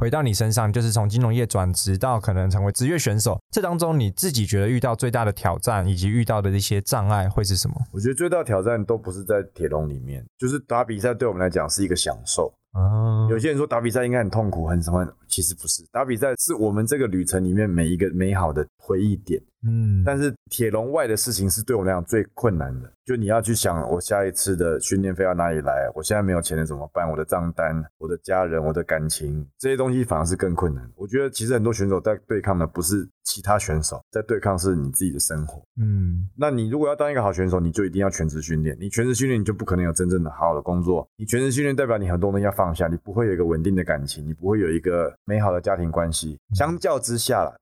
回到你身上，就是从金融业转职到可能成为职业选手，这当中你自己觉得遇到最大的挑战以及遇到的一些障碍会是什么？我觉得最大挑战都不是在铁笼里面，就是打比赛对我们来讲是一个享受。啊，有些人说打比赛应该很痛苦，很什么？其实不是，打比赛是我们这个旅程里面每一个美好的回忆点。嗯，但是铁笼外的事情是对我来讲最困难的，就你要去想，我下一次的训练费要哪里来？我现在没有钱了怎么办？我的账单、我的家人、我的感情这些东西反而是更困难。我觉得其实很多选手在对抗的不是其他选手，在对抗是你自己的生活。嗯，那你如果要当一个好选手，你就一定要全职训练。你全职训练，你就不可能有真正的好好的工作。你全职训练代表你很多东西要放下，你不会有一个稳定的感情，你不会有一个美好的家庭关系。相较之下啦，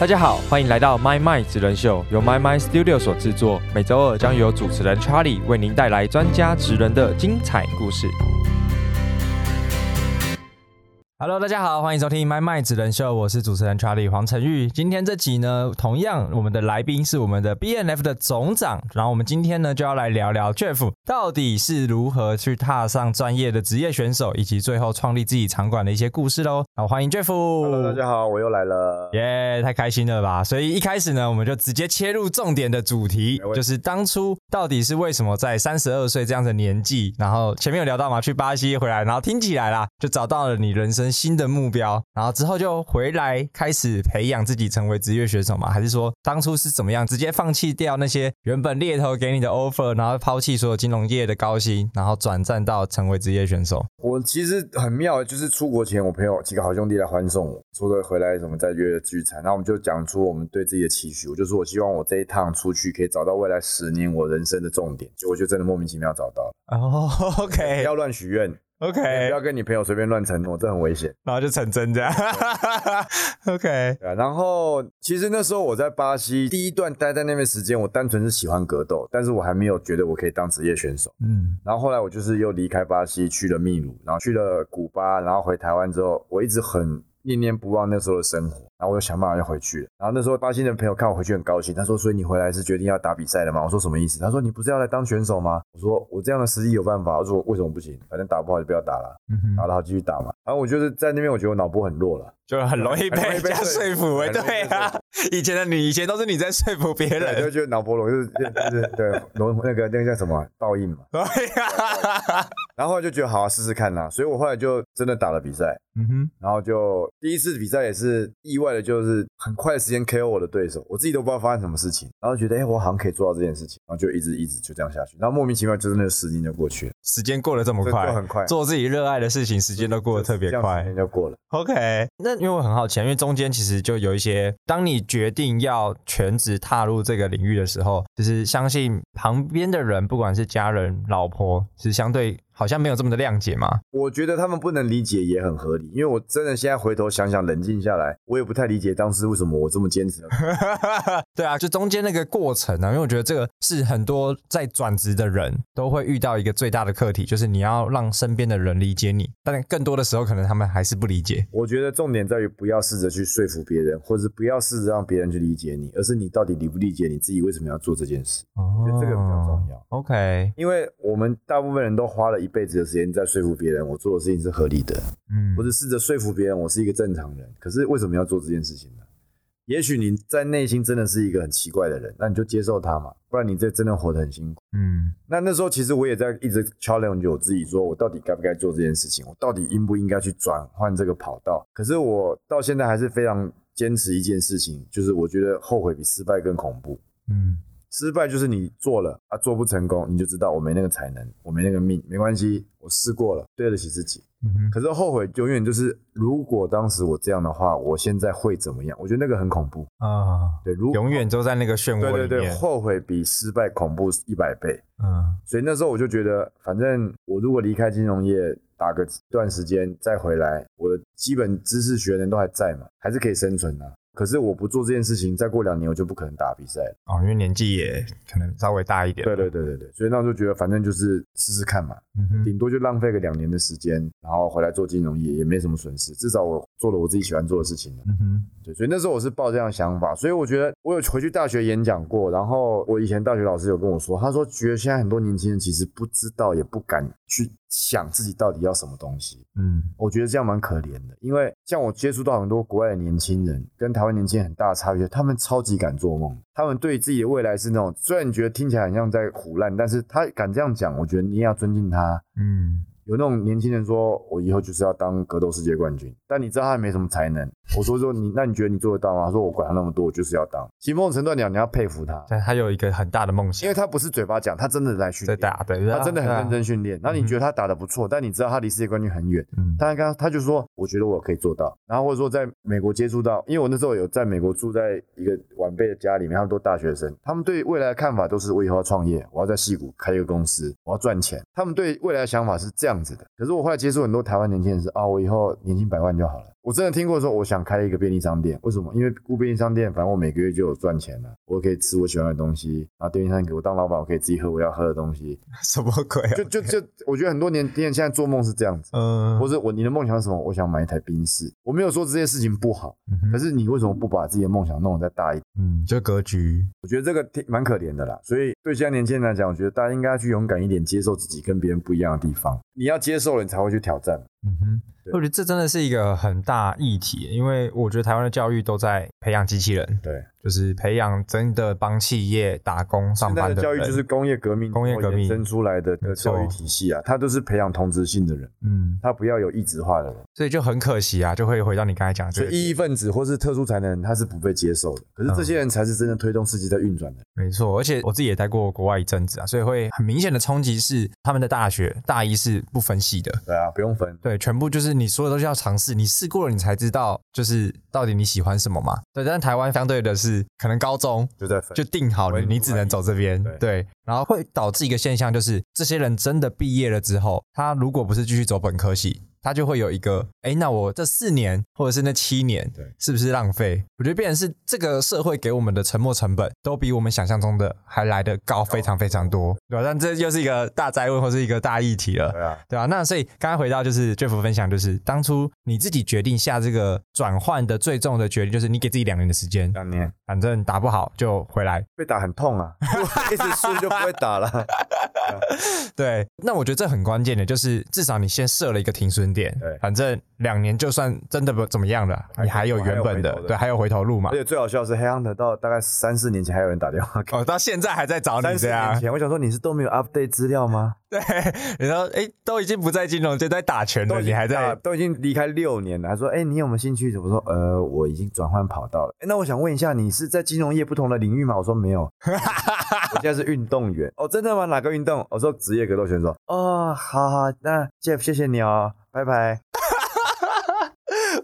大家好，欢迎来到 My My 职人秀，由 My My Studio 所制作。每周二将由主持人 Charlie 为您带来专家职人的精彩故事。Hello，大家好，欢迎收听《麦麦职人秀》，我是主持人 Charlie 黄晨玉。今天这集呢，同样我们的来宾是我们的 BNF 的总长，然后我们今天呢就要来聊聊 Jeff 到底是如何去踏上专业的职业选手，以及最后创立自己场馆的一些故事喽。好，欢迎 Jeff。Hello，大家好，我又来了。耶太开心了吧！所以一开始呢，我们就直接切入重点的主题就是当初到底是为什么在三十二岁这样的年纪，然后前面有聊到嘛，去巴西回来，然后听起来啦，就找到了你人生新的目标，然后之后就回来开始培养自己成为职业选手嘛？还是说当初是怎么样，直接放弃掉那些原本猎头给你的 offer，然后抛弃所有金融业的高薪，然后转战到成为职业选手？我其实很妙，就是出国前，我朋友几个好兄弟来欢送我，说的回来什么再约聚餐，然后我们就讲出我们对自己的期许。我就说我希望我这一趟出去可以找到未来十年我人生的重点，结果就真的莫名其妙找到了。哦不，OK 不 要乱许愿，不 OK，不要跟你朋友随便乱承诺，这很危险。然后就成真这样，OK。对啊，然后其实那时候我在巴西第一段待在那边时间，我单纯是喜欢格斗，但是我还没有觉得我可以当职业选手。嗯然后后来我就是又离开巴西，去了秘鲁，然后去了古巴，然后回台湾之后，我一直很念念不忘那时候的生活，然后我就想办法要回去了。然后那时候巴西的朋友看我回去很高兴，他说：“所以你回来是决定要打比赛的吗？”我说：“什么意思？”他说：“你不是要来当选手吗？”我说：“我这样的实力有办法。”我说：“为什么不行？反正打不好就不要打了，嗯哼打得好继续打嘛。”然后我就是在那边，我觉得我脑波很弱了。就很容易被人家说服，哎，对啊，以前的你，以前都是你在说服别人，就人，觉得脑波弱，就是就是对轮那个那个叫什么报应嘛。对呀，然后后来就觉得好啊，试试看呐、所以我后来就真的打了比赛。嗯哼，然后就第一次比赛也是意外的，就是很快的时间 KO 我的对手，我自己都不知道发生什么事情，然后觉得哎、诶我好像可以做到这件事情，然后就一直一直就这样下去，然后莫名其妙就是那个时间就过去了，时间过得这么快，很快，做自己热爱的事情，时间都过得特别快时。间就过了。OK，那因为我很好奇，因为中间其实就有一些，当你决定要全职踏入这个领域的时候，就是相信旁边的人，不管是家人、老婆，是相对好像没有这么的谅解嘛。我觉得他们不能理解也很合理，因为我真的现在回头想想，冷静下来，我也不太理解当时为什么我这么坚持。对啊，就中间那个过程呢、因为我觉得这个是很多在转职的人都会遇到一个最大的课题，就是你要让身边的人理解你，但更多的时候可能他们还是不理解。我觉得重点在于不要试着去说服别人，或者不要试着让别人去理解你，而是你到底理不理解你自己为什么要做这件事。哦觉得这个比较重要。OK，因为我们大部分人都花了一辈子的时间在说服别人，我做的事情是合理的，嗯或者试着说服别人我是一个正常人。可是为什么要做这件事情呢？也许你在内心真的是一个很奇怪的人，那你就接受他嘛，不然你这真的活得很辛苦。嗯那那时候其实我也在一直 challenge 我自己，说我到底该不该做这件事情，我到底应不应该去转换这个跑道？可是我到现在还是非常坚持一件事情，就是我觉得后悔比失败更恐怖。嗯失败就是你做了啊，做不成功，你就知道我没那个才能，我没那个命，没关系，我试过了，对得起自己。嗯哼可是后悔永远就是，如果当时我这样的话，我现在会怎么样？我觉得那个很恐怖。啊，对，如永远都在那个漩对对对，涡里面。后悔比失败恐怖一百倍。嗯所以那时候我就觉得，反正我如果离开金融业打个段时间再回来，我的基本知识学能都还在嘛，还是可以生存的、可是我不做这件事情，再过两年我就不可能打比赛了。哦，因为年纪也可能稍微大一点。对对对对对，所以那时候觉得反正就是试试看嘛，嗯哼，顶多就浪费个两年的时间，然后回来做金融业也没什么损失，至少我做了我自己喜欢做的事情了。嗯哼，对，所以那时候我是抱这样的想法，所以我觉得我有回去大学演讲过，然后我以前大学老师有跟我说，他说觉得现在很多年轻人其实不知道也不敢去想自己到底要什么东西。嗯，我觉得这样蛮可怜的，因为像我接触到很多国外的年轻人，跟台湾年轻人很大的差别，他们超级敢做梦，他们对自己的未来是那种，虽然你觉得听起来很像在胡乱，但是他敢这样讲，我觉得你也要尊敬他。嗯，有那种年轻人说，我以后就是要当格斗世界冠军，但你知道他没什么才能。我说说你，那你觉得你做得到吗？他说我管他那么多，我就是要当。其实某种程度讲，你要佩服他，但他有一个很大的梦想因为他不是嘴巴讲，他真的来训练，在打的，他真的很认真。训练。然后你觉得他打得不错，但你知道他离世界冠军很远。嗯他刚他就说，我觉得我可以做到。然后或者说在美国接触到，因为我那时候有在美国住在一个晚辈的家里面，他们都大学生，他们对未来的看法都是我以后要创业，我要在戏谷开一个公司，我要赚钱。他们对未来的想法是这样子的。可是我后来接触很多台湾年轻人是啊，我以后年薪百万就好了。我真的听过说，我想开一个便利商店，为什么？因为雇便利商店，反正我每个月就有赚钱了，我可以吃我喜欢的东西，然后便利商店给我当老板，我可以自己喝我要喝的东西。什么鬼啊？就就就，我觉得很多年轻人现在做梦是这样子。嗯或者我你的梦想是什么？我想买一台冰室。我没有说这些事情不好，嗯可是你为什么不把自己的梦想弄得再大一点？嗯，这格局，我觉得这个挺蛮可怜的啦。所以对现在年轻人来讲，我觉得大家应该去勇敢一点，接受自己跟别人不一样的地方。你要接受了，你才会去挑战。嗯哼，我觉得这真的是一个很大议题，因为我觉得台湾的教育都在培养机器人，对，就是培养真的帮企业打工上班的的教育就是工业革命工业革命生出来的教育体系啊，它都是培养同质性的人，嗯，他不要有异质化的人。所以就很可惜啊，就会回到你刚才讲所以异议分子或是特殊才能，他是不被接受的。可是这些人才是真的推动世界在运转的。没错，而且我自己也待过国外一阵子啊，所以会很明显的冲击是他们的大学大一是不分系的，对啊，不用分。对，全部就是你所有东西要尝试，你试过了，你才知道就是到底你喜欢什么嘛。对，但是台湾相对的是，可能高中就在分，就定好了，你只能走这边，对对，然后会导致一个现象，就是这些人真的毕业了之后，他如果不是继续走本科系。他就会有一个，哎，那我这四年或者是那七年，对是不是浪费？我觉得变成是这个社会给我们的沉没成本，都比我们想象中的还来得高，非常非常多，对吧？但这又是一个大灾问或是一个大议题了。对啊，对啊，那所以刚刚回到就是 Jeff 分享，就是当初你自己决定下这个转换的最重的决定，就是你给自己两年的时间，两年反正打不好就回来。被打很痛啊，一直输就不会打了。对，那我觉得这很关键的，就是至少你先设了一个停损点对，反正两年就算真的不怎么样了，你还有原本的对，还有回头路嘛而。且最好笑的是，黑 hunter 到大概三四年前还有人打电话给我。哦，到现在还在找你三四这样年，前，我想说你是都没有 update 资料吗？对，你说哎，都已经不在金融界，在打拳了，都已经你还在啊都已经离开六年了，他说哎、你有没有兴趣？我说呃，我已经转换跑道了。哎那我想问一下，你是在金融业不同的领域吗？我说没有，我现在是运动员。哦，真的吗？哪个运动？我说职业格斗选手。哦，好好，那 Jeff 谢谢你哦，拜拜。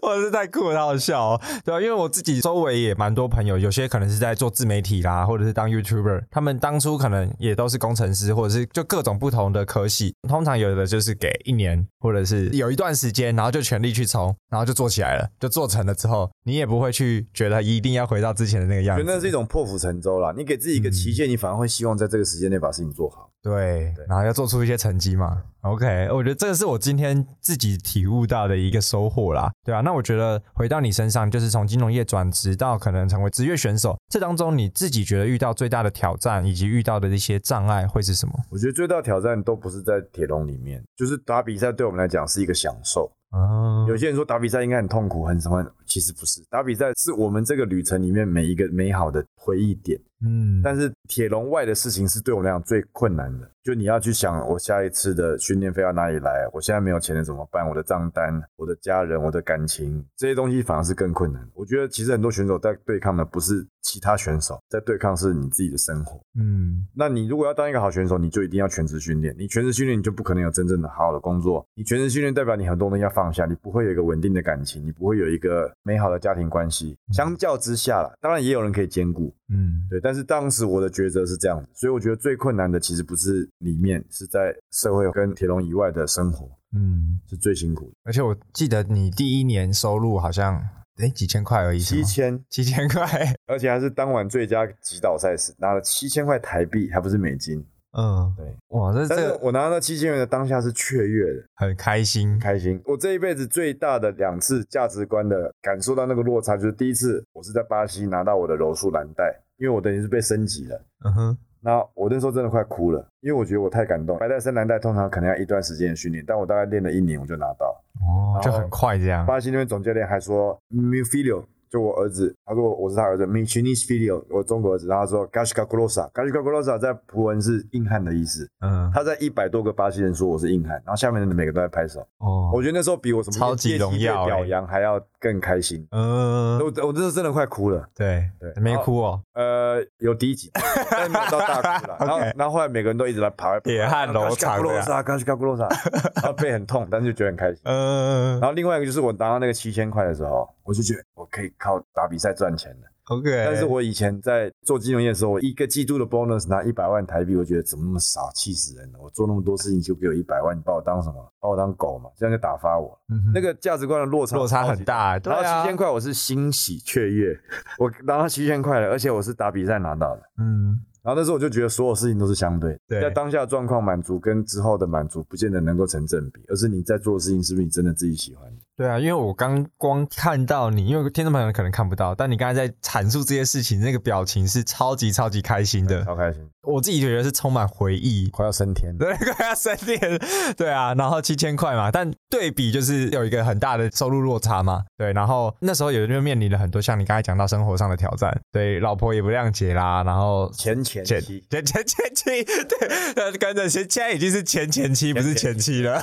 我是太酷了，太好笑哦，对吧、因为我自己周围也蛮多朋友，有些可能是在做自媒体啦，或者是当 YouTuber，他们当初可能也都是工程师，或者是就各种不同的科系。通常有的就是给一年，或者是有一段时间，然后就全力去冲，然后就做起来了，就做成了之后，你也不会去觉得一定要回到之前的那个样子。我觉得那是一种破釜沉舟啦。你给自己一个期限，你反而会希望在这个时间内把事情做好。对，然后要做出一些成绩嘛。OK，我觉得这个是我今天自己体悟到的一个收获啦，对啊，那我觉得回到你身上，就是从金融业转职到可能成为职业选手，这当中你自己觉得遇到最大的挑战以及遇到的一些障碍会是什么？我觉得最大的挑战都不是在铁笼里面，就是打比赛对我们来讲是一个享受。哦有些人说打比赛应该很痛苦、很什么，其实不是。打比赛是我们这个旅程里面每一个美好的回忆点，嗯，但是铁笼外的事情是对我来讲最困难的。就你要去想，我下一次的训练费要哪里来？我现在没有钱了怎么办？我的账单、我的家人、我的感情这些东西反而是更困难。我觉得其实很多选手在对抗的不是其他选手，在对抗是你自己的生活。嗯那你如果要当一个好选手，你就一定要全职训练。你全职训练，你就不可能有真正的好的工作。你全职训练代表你很多东西要放下，你不会有一个稳定的感情，你不会有一个美好的家庭关系。相较之下啦，当然也有人可以兼顾，嗯对。但是当时我的抉择是这样子，所以我觉得最困难的其实不是里面，是在社会跟铁笼以外的生活嗯，是最辛苦的。而且我记得你第一年收入好像哎几千块而已，七千，七千块，而且还是当晚最佳击倒赛事，拿了七千块台币，还不是美金。嗯，对，哇，这但是这个我拿到那七千元的当下是雀跃的。很开心，开心。我这一辈子最大的两次价值观的感受到那个落差，就是第一次我是在巴西拿到我的柔术蓝带，因为我等于是被升级了。嗯哼，那我那时候真的快哭了，因为我觉得我太感动。白带、深蓝带通常可能要一段时间的训练，但我大概练了一年我就拿到。哦，就很快这样。巴西那边总教练还说 m i f i l o 就我儿子，他说我是他儿子 m i c h i n i s Filio，我中国儿子。然后他说 Gashka Grossa，Gashka Grossa 在葡文是硬汉的意思。嗯，他在一百多个巴西人说我是硬汉，然后下面的每个都在拍手。哦，我觉得那时候比我什么超级荣耀表扬还要更开心。嗯，我我真的真的快哭了。对对，没哭哦。呃，有第一集，但没有到大哭了。然后然后后来每个人都一直在爬，铁汉柔肠的。Gashka Grossa，然后背很痛，但是就觉得很开心。嗯，然后另外一个就是我拿到那个七千块的时候。我就觉得我可以靠打比赛赚钱的，OK。但是我以前在做金融业的时候，我一个季度的 bonus 拿一百万台币，我觉得怎么那么少，气死人了！我做那么多事情就给我一百万，你把我当什么？把我当狗嘛？这样就打发我，那个价值观的落差落差很大。然后七千块我是欣喜雀跃，我拿到七千块了，而且我是打比赛拿到的，嗯。然后那时候我就觉得所有事情都是相对，在当下状况满足跟之后的满足不见得能够成正比，而是你在做的事情是不是你真的自己喜欢的。对啊，因为我刚光看到你，因为听众朋友可能看不到，但你刚才在阐述这些事情，那个表情是超级超级开心的，超开心。我自己觉得是充满回忆，快要升天，对，快要升天，对啊。然后七千块嘛，但对比就是有一个很大的收入落差嘛，对。然后那时候有人就面临了很多像你刚才讲到生活上的挑战，对，老婆也不谅解啦，然后前前妻，前前前妻，对，跟着现现在已经是前前妻，不是前妻了。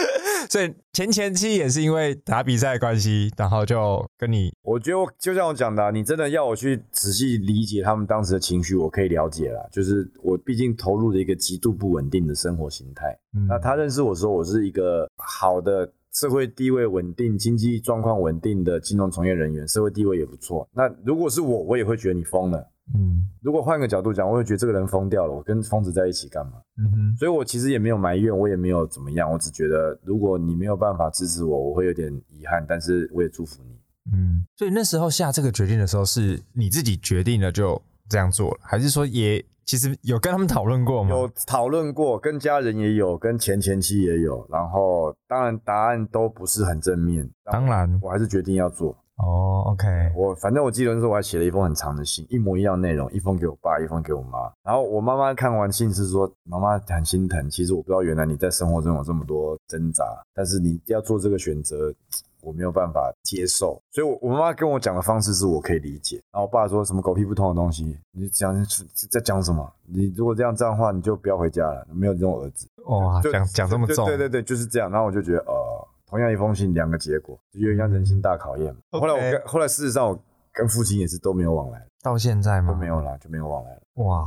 所以前前期也是因为打比赛关系，然后就跟你，我觉得就像我讲的，你真的要我去仔细理解他们当时的情绪，我可以了解啦。就是我毕竟投入了一个极度不稳定的生活形态。那他认识我说我是一个好的社会地位稳定、经济状况稳定的金融从业人员，社会地位也不错。那如果是我，我也会觉得你疯了。嗯，如果换个角度讲，我会觉得这个人疯掉了。我跟疯子在一起干嘛？嗯哼，所以我其实也没有埋怨，我也没有怎么样。我只觉得，如果你没有办法支持我，我会有点遗憾。但是我也祝福你。嗯，所以那时候下这个决定的时候，是你自己决定了就这样做了，还是说也其实有跟他们讨论过吗？有讨论过，跟家人也有，跟前前妻也有。然后当然答案都不是很正面。当然，我还是决定要做。哦，OK，我反正我记得那时候我还写了一封很长的信，一模一样内容，一封给我爸，一封给我妈。然后我妈妈看完信是说，妈妈很心疼。其实我不知道原来你在生活中有这么多挣扎，但是你要做这个选择，我没有办法接受。所以，我我妈妈跟我讲的方式是我可以理解。然后我爸说什么狗屁不通的东西，你讲在讲什么？你如果这样这样的话，你就不要回家了，没有这种儿子。哇，讲讲这么重？对对对，就是这样。然后我就觉得，呃。同样一封信，两个结果，就有点像人性大考验。后来我跟后来事实上，我跟父亲也是都没有往来，到现在吗？都没有了，就没有往来了。哇，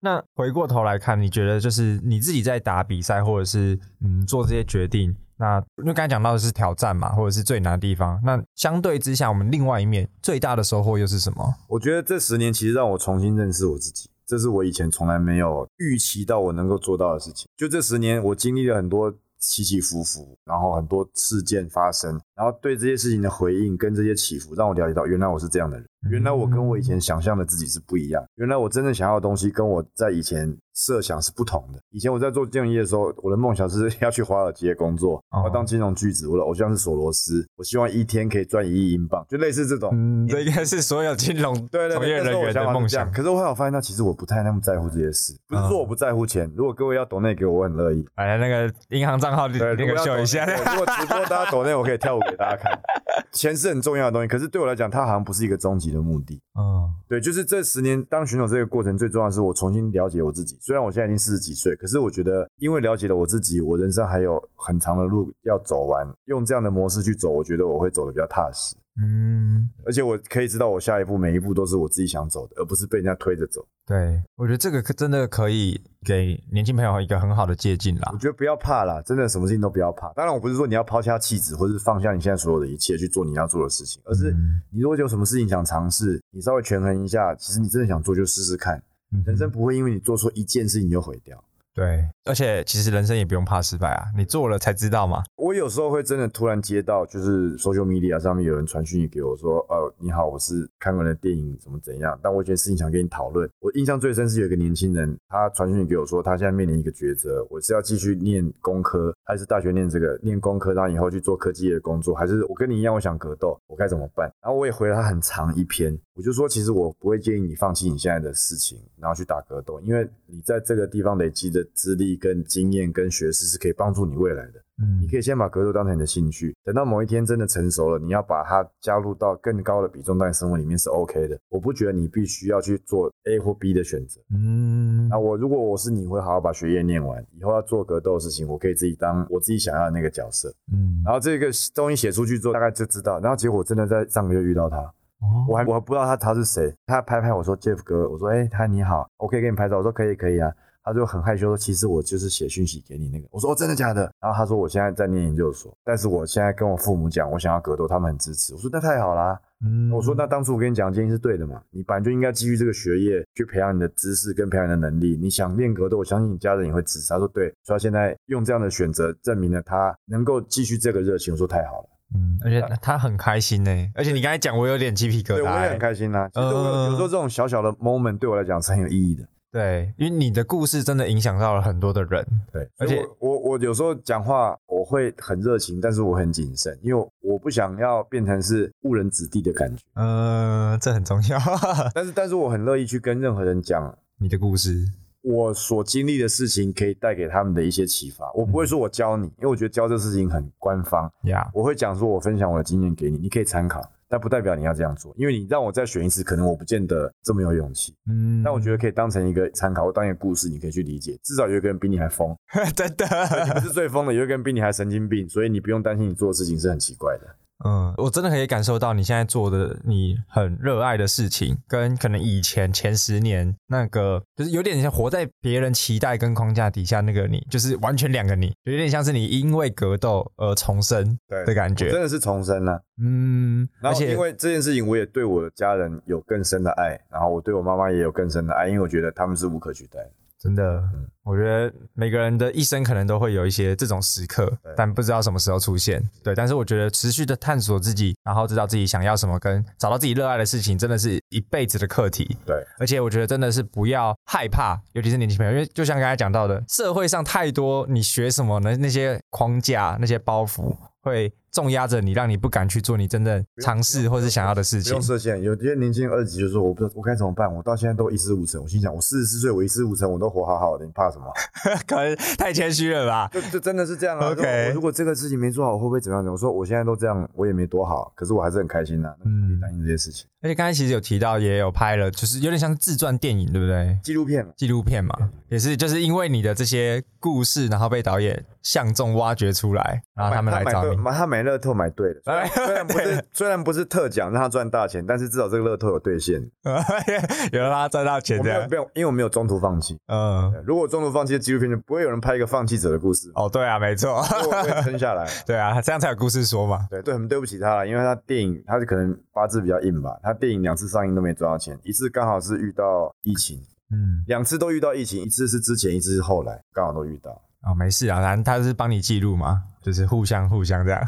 那回过头来看，你觉得就是你自己在打比赛，或者是嗯做这些决定，那因为刚才讲到的是挑战嘛，或者是最难的地方，那相对之下，我们另外一面最大的收获又是什么？我觉得这十年其实让我重新认识我自己，这是我以前从来没有预期到我能够做到的事情。就这十年，我经历了很多。起起伏伏，然后很多事件发生，然后对这些事情的回应跟这些起伏，让我了解到，原来我是这样的人，原来我跟我以前想象的自己是不一样，原来我真正想要的东西跟我在以前。设想是不同的。以前我在做金融业的时候，我的梦想是 要去华尔街工作，我要当金融巨子。我的偶像是索罗斯，我希望一天可以赚一亿英镑，就类似这种。嗯，这应该是所有金融从业人员的梦想。可是我后来发现，那其实我不太那么在乎这些事。不是说我不在乎钱，如果各位要抖内给我，我很乐意。哎，那个银行账号那个秀一下。如果直播大家抖内，我可以跳舞给大家看。钱是很重要的东西，可是对我来讲，它好像不是一个终极的目的。嗯，对，就是这十年当选手这个过程，最重要的是我重新了解我自己。虽然我现在已经四十几岁，可是我觉得，因为了解了我自己，我人生还有很长的路要走完。用这样的模式去走，我觉得我会走的比较踏实。嗯，而且我可以知道，我下一步每一步都是我自己想走的，而不是被人家推着走。对，我觉得这个可真的可以给年轻朋友一个很好的借鉴啦。我觉得不要怕啦，真的什么事情都不要怕。当然，我不是说你要抛下弃子，或是放下你现在所有的一切去做你要做的事情，而是你如果有什么事情想尝试，你稍微权衡一下，其实你真的想做就试试看。人生不会因为你做错一件事情就毁掉。对，而且其实人生也不用怕失败啊，你做了才知道嘛。我有时候会真的突然接到，就是 social media 上面有人传讯息给我说，呃，你好，我是看完了电影怎么怎样，但我有件事情想跟你讨论。我印象最深是有一个年轻人，他传讯息给我说，他现在面临一个抉择，我是要继续念工科，还是大学念这个念工科，然后以后去做科技业的工作，还是我跟你一样，我想格斗，我该怎么办？然后我也回了他很长一篇，我就说，其实我不会建议你放弃你现在的事情，然后去打格斗，因为你在这个地方累积的资历跟经验跟学识是可以帮助你未来的。嗯你可以先把格斗当成你的兴趣，等到某一天真的成熟了，你要把它加入到更高的比重在你生活里面是 OK 的。我不觉得你必须要去做 A 或 B 的选择。嗯那我如果我是你，会好好把学业念完，以后要做格斗的事情，我可以自己当我自己想要的那个角色。嗯，然后这个东西写出去之后，大概就知道。然后结果真的在上个月遇到他，哦我还我还不知道他他是谁，他拍拍我说 Jeff 哥，我说哎他你好，我可以给你拍照，我说可以可以啊。他就很害羞说，其实我就是写讯息给你那个。我说、哦、真的假的？然后他说我现在在念研究所，但是我现在跟我父母讲，我想要格斗，他们很支持。我说那太好啦。嗯我说那当初我跟你讲的建议是对的嘛，你本来就应该基于这个学业去培养你的知识跟培养你的能力。你想练格斗，我相信你家人也会支持。他说对，所以他现在用这样的选择证明了他能够继续这个热情。我说太好了。嗯，而且他很开心呢，而且你刚才讲，我有点鸡皮疙对，我瘩欸。也很开心呐、其实有时候这种小小的 moment 对我来讲是很有意义的。对，因为你的故事真的影响到了很多的人。对，而且我我我有时候讲话我会很热情，但是我很谨慎，因为我不想要变成是误人子弟的感觉。嗯，这很重要。但是但是我很乐意去跟任何人讲你的故事，我所经历的事情，可以带给他们的一些启发。我不会说我教你，因为我觉得教这事情很官方。呀，我会讲说我分享我的经验给你，你可以参考，但不代表你要这样做，因为你让我再选一次，可能我不见得这么有勇气。嗯，但我觉得可以当成一个参考，或当一个故事，你可以去理解。至少有一个人比你还疯，得真的，你不是最疯的，有一个人比你还神经病，所以你不用担心你做的事情是很奇怪的。嗯，我真的可以感受到你现在做的你很热爱的事情，跟可能以前前十年那个，就是有点像活在别人期待跟框架底下那个你，就是完全两个你，有点像是你因为格斗而重生的感觉。真的是重生了、嗯，而且因为这件事情，我也对我的家人有更深的爱，然后我对我妈妈也有更深的爱，因为我觉得他们是无可取代的。真的，我觉得每个人的一生可能都会有一些这种时刻，但不知道什么时候出现。对，但是我觉得持续的探索自己，然后知道自己想要什么，跟找到自己热爱的事情，真的是一辈子的课题。对，而且我觉得真的是不要害怕，尤其是年轻朋友，因为就像刚才讲到的，社会上太多你学什么呢？那些框架、那些包袱会重压着你，让你不敢去做你真正尝试或是想要的事情不用。设限。有些年轻人二级就说我不知道我该怎么办，我到现在都一事无成。我心想，我四十四岁，我一事无成，我都活好好的，你怕什么？可能太谦虚了吧？就就真的是这样啊。OK 我如果这个事情没做好，我会不会怎么样？我说我现在都这样，我也没多好，可是我还是很开心呐、啊。嗯嗯，担心这些事情。而且刚才其实有提到，也有拍了，就是有点像自传电影，对不对？纪录片纪录片嘛，也是就是因为你的这些故事，然后被导演相中挖掘出来，然后他们来找你。他买乐透买对了，虽然不是虽然不是特奖让他赚大钱，但是至少这个乐透有兑现。有让他赚到钱这样我没有因为我没有中途放弃。嗯，如果中途放弃的纪录片，就不会有人拍一个放弃者的故事，哦，对啊，没错，我会撑下来。对啊，这样才有故事说嘛。对对，很对不起他了，因为他电影他可能八字比较硬吧，他电影两次上映都没赚到钱，一次刚好是遇到疫情，嗯，两次都遇到疫情，一次是之前，一次是后来，刚好都遇到。哦，没事啊，反正他是帮你记录嘛，就是互相互相这样。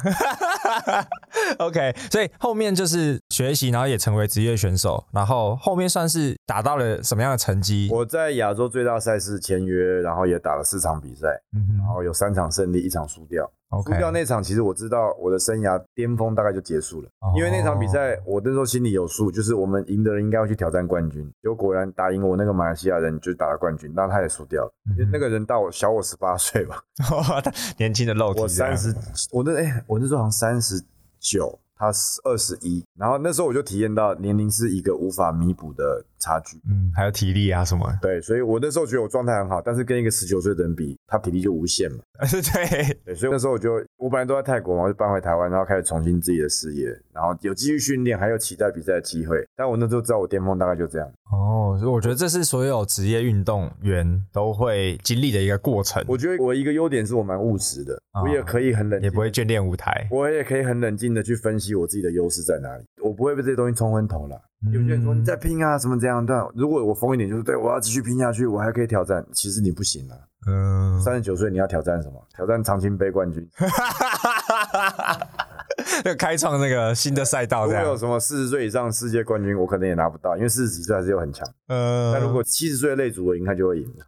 OK，所以后面就是学习，然后也成为职业选手，然后后面算是达到了什么样的成绩？我在亚洲最大赛事签约，然后也打了四场比赛，嗯然后有三场胜利，一场输掉。输掉那场，其实我知道我的生涯巅峰大概就结束了，哦因为那场比赛我那时候心里有数，就是我们赢的人应该要去挑战冠军，结果果然打赢我那个马来西亚人就打了冠军，那他也输掉了，嗯因为那个人大我小我十八岁吧，年轻的肉体三十，我那哎、我那时候好像三十九，他二十一，然后那时候我就体验到年龄是一个无法弥补的差距。嗯，还有体力啊什么，对，所以我那时候觉得我状态很好，但是跟一个十九岁的人比，他体力就无限嘛。对，对，所以那时候我就，我本来都在泰国嘛，我就搬回台湾，然后开始重新自己的事业，然后有继续训练，还有期待比赛的机会。但我那时候知道我巅峰大概就这样。哦，所以我觉得这是所有职业运动员都会经历的一个过程，我觉得我一个优点是我蛮务实的，啊我也可以很冷静，也不会眷恋舞台。我也可以很冷静的去分析我自己的优势在哪里，我不会被这些东西冲昏头了。有些人说嗯你在拼啊，什么这样，但如果我疯一点，就是对我要继续拼下去，我还可以挑战。其实你不行啊，嗯，三十九岁你要挑战什么？挑战长青杯冠军。就开创那个新的赛道。如果有什么四十岁以上世界冠军，我可能也拿不到，因为四十几岁还是有很强。嗯，但如果七十岁的类组，我应该就会赢了。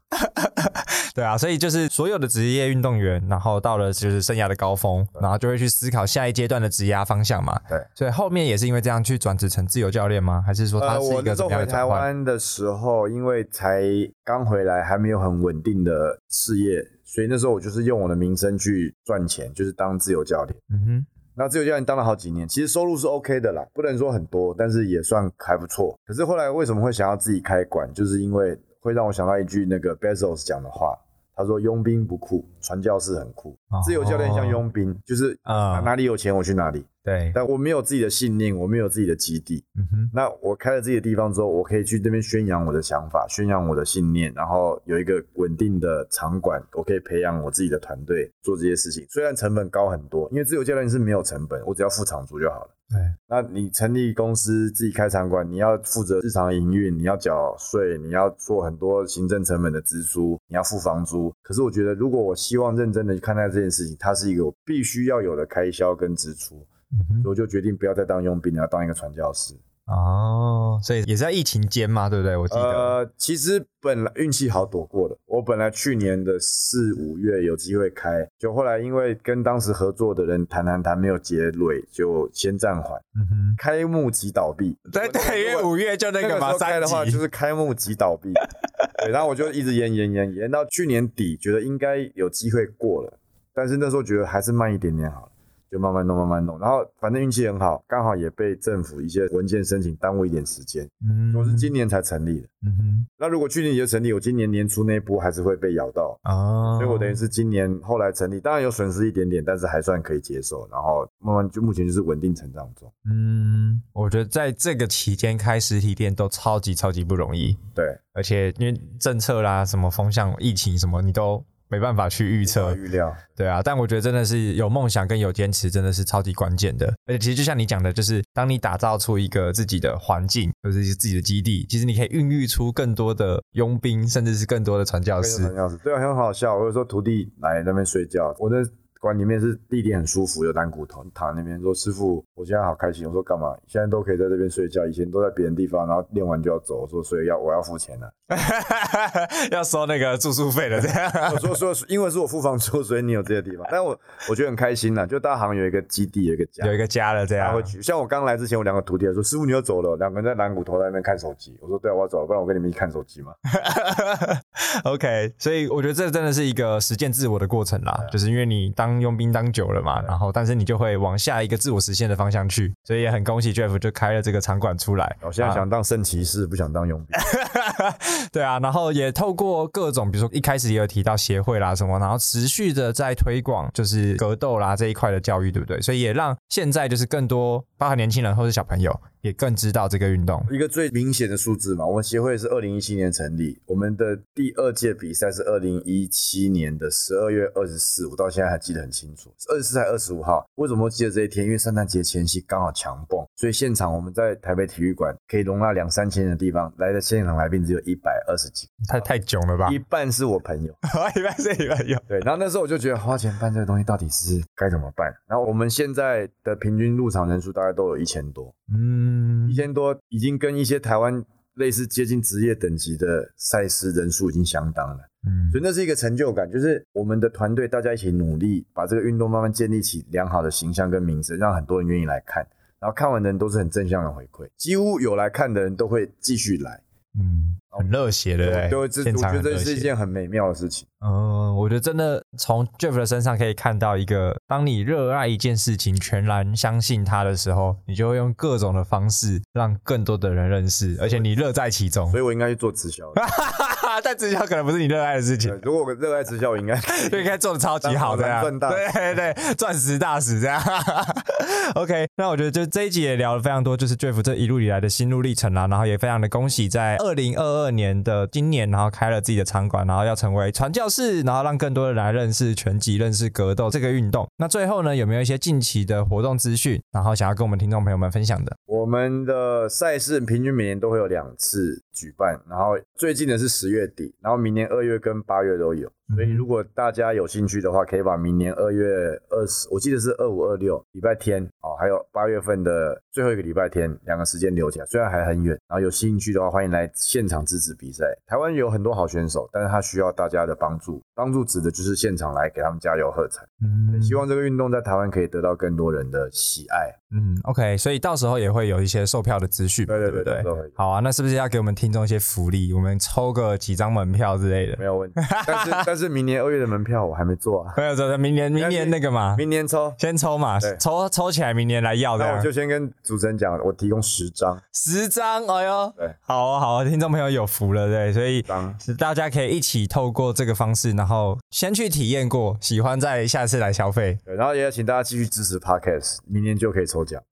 对啊，所以就是所有的职业运动员，然后到了就是生涯的高峰，然后就会去思考下一阶段的职业方向嘛。对，所以后面也是因为这样去转职成自由教练吗？还是说他呃，是一个怎我那时候回台么样的转换？湾的时候，因为才刚回来，还没有很稳定的事业，所以那时候我就是用我的名声去赚钱，就是当自由教练。嗯哼，那自由教练当了好几年，其实收入是 OK 的啦，不能说很多，但是也算还不错。可是后来为什么会想要自己开馆，就是因为会让我想到一句那个 Bezos 讲的话，他说：“佣兵不酷，传教士很酷。哦。自由教练像佣兵，就是啊。哪里有钱我去哪里，对，但我没有自己的信念，我没有自己的基地。嗯哼，那我开了自己的地方之后，我可以去那边宣扬我的想法，宣扬我的信念，然后有一个稳定的场馆，我可以培养我自己的团队做这些事情。虽然成本高很多，因为自由教练是没有成本，我只要付场租就好了。对，那你成立公司自己开场馆，你要负责日常营运，你要缴税，你要做很多行政成本的支出，你要付房租。可是我觉得，如果我希望认真的去看待这件事情，它是一个我必须要有的开销跟支出，所以我就决定不要再当佣兵了，要当一个传教士。哦，所以也是在疫情间嘛，对不对？我记得，呃，其实本来运气好躲过的，我本来去年的四五月有机会开，就后来因为跟当时合作的人谈谈谈没有结尾，就先暂缓，嗯哼，开幕即倒闭。对对，因为五月就那那个嘛，开的话就是开幕即倒闭，对，然后我就一直延延延延到去年底，觉得应该有机会过了，但是那时候觉得还是慢一点点好了。就慢慢弄，慢慢弄，然后反正运气很好，刚好也被政府一些文件申请耽误一点时间。嗯，我是今年才成立的，嗯哼，那如果去年就成立，我今年年初那一波还是会被咬到，啊，所以我等于是今年后来成立，当然有损失一点点，但是还算可以接受。然后慢慢就目前就是稳定成长中。嗯，我觉得在这个期间开实体店都超级超级不容易，对，而且因为政策啦、什么风向、疫情什么，你都没办法去预测，预料。对啊。但我觉得真的是有梦想跟有坚持，真的是超级关键的。而且其实就像你讲的，就是当你打造出一个自己的环境，或者是自己的基地，其实你可以孕育出更多的佣兵，甚至是更多的传教士。传教士，对啊，很好笑。我有时候徒弟来那边睡觉，我的馆里面是地点很舒服，有蓝骨头，躺在那边说：“师傅，我现在好开心。”我说：“干嘛？现在都可以在这边睡觉，以前都在别人地方，然后练完就要走。”我说：“所以要我要付钱了。要收那个住宿费了，这样。我说：“说因为是我付房租，所以你有这个地方。”但我我觉得很开心呐，就大行有一个基地，有一个家，有一个家了，这样他会。去。像我刚来之前，我两个徒弟还说：“师傅，你要走了。”两个人在蓝骨头在那边看手机。我说：“对啊，我要走了，不然我跟你们一起看手机嘛。OK，所以我觉得这真的是一个实践自我的过程啦，就是因为你当佣兵当久了嘛，然后但是你就会往下一个自我实现的方向去，所以也很恭喜 Jeff 就开了这个场馆出来。我现在想当圣骑士，不想当佣兵。对啊，然后也透过各种，比如说一开始也有提到协会啦什么，然后持续的在推广就是格斗啦这一块的教育，对不对？所以也让现在就是更多包含年轻人或是小朋友也更知道这个运动。一个最明显的数字嘛，我们协会是二零一七年成立，我们的第二届比赛是二零一七年的十二月二十四，我到现在还记得很清楚，二十四还二十五号。为什么会记得这一天？因为圣诞节前夕刚好强蹦，所以现场我们在台北体育馆可以容纳两三千人的地方，来的现场来宾只有一百二十几，太太囧了吧？一半是我朋友。一半是你朋友。对，然后那时候我就觉得花钱办这个东西到底是该怎么办？然后我们现在的平均入场人数大概都有一千多，嗯一，千多已经跟一些台湾类似接近职业等级的赛事人数已经相当了，嗯。所以那是一个成就感，就是我们的团队大家一起努力，把这个运动慢慢建立起良好的形象跟名声，让很多人愿意来看。然后看完的人都是很正向的回馈，几乎有来看的人都会继续来，嗯，很热血，对不对？对，这现我觉得这是一件很美妙的事情。嗯，我觉得真的从 Jeff 的身上可以看到一个，当你热爱一件事情，全然相信它的时候，你就会用各种的方式让更多的人认识，而且你乐在其中所。以我应该去做直销 的。但直销可能不是你热爱的事情，如果我热爱直销，我应该 就应该做的超级好的呀，对对对，钻石大使这样。OK，那我觉得就这一集也聊了非常多，就是 Jeff 这一路以来的心路历程啦，然后也非常的恭喜在二零二二年的今年，然后开了自己的场馆，然后要成为传教士，然后让更多的人来认识拳击、认识格斗这个运动。那最后呢，有没有一些近期的活动资讯，然后想要跟我们听众朋友们分享的？我们的赛事平均每年都会有两次举办，然后最近的是十月底，然后明年二月跟八月都有，所以如果大家有兴趣的话，可以把明年二月二十，我记得是二五二六礼拜天哦，还有八月份的最后一个礼拜天，两个时间留起来，虽然还很远，然后有兴趣的话，欢迎来现场支持比赛。台湾有很多好选手，但是他需要大家的帮助，帮助指的就是现场来给他们加油喝彩。嗯希望这个运动在台湾可以得到更多人的喜爱。嗯，OK，所以到时候也会有一些售票的资讯嘛，对对不对对？好啊，那是不是要给我们听众一些福利？我们抽个几张门票之类的？没有问题，但是 但是是明年二月的门票我还没做啊，没有，这明年明年那个嘛，明年抽。先抽嘛，抽抽起来，明年来要的那我就。先跟主持人讲，我提供十张，十张，哎呦，对，好啊好啊，听众朋友有福了，对，所以大家可以一起透过这个方式，然后先去体验过，喜欢再下次来消费。对，然后也请大家继续支持 Podcast，明年就可以抽奖，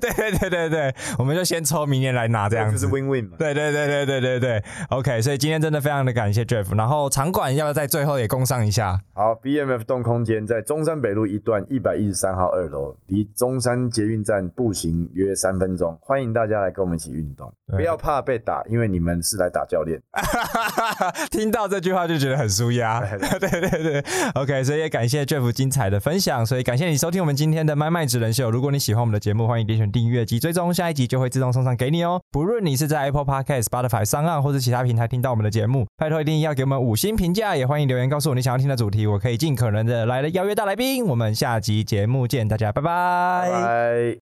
对对对对对，我们就先抽，明年来拿这样就是 Win Win 嘛。对对对对对对对，OK，所以今天真的非常的感谢 Jeff，然后场馆要不要在最后也供上一下？好，BMF 动空间在中山北路一段一百一十三号二楼，离中山捷运站步行约三分钟，欢迎大家来跟我们一起运动，不要怕被打，因为你们是来打教练。听到这句话就觉得很舒压。对对对，OK，所以也感谢 Jeff 精彩的分享，所以感谢你收听我们今天的麦麦职人秀。如果你喜欢我们的节目，欢迎点选订阅及追踪，下一集就会自动送上给你哦。不论你是在 Apple Podcast、Spotify、上岸或是其他平台听到我们的节目，拜托一定要给我们五星评价，也欢迎留言告诉我你想要听的主题，我可以尽可能的来了邀约大来宾。我们下集节目见，大家拜拜拜拜。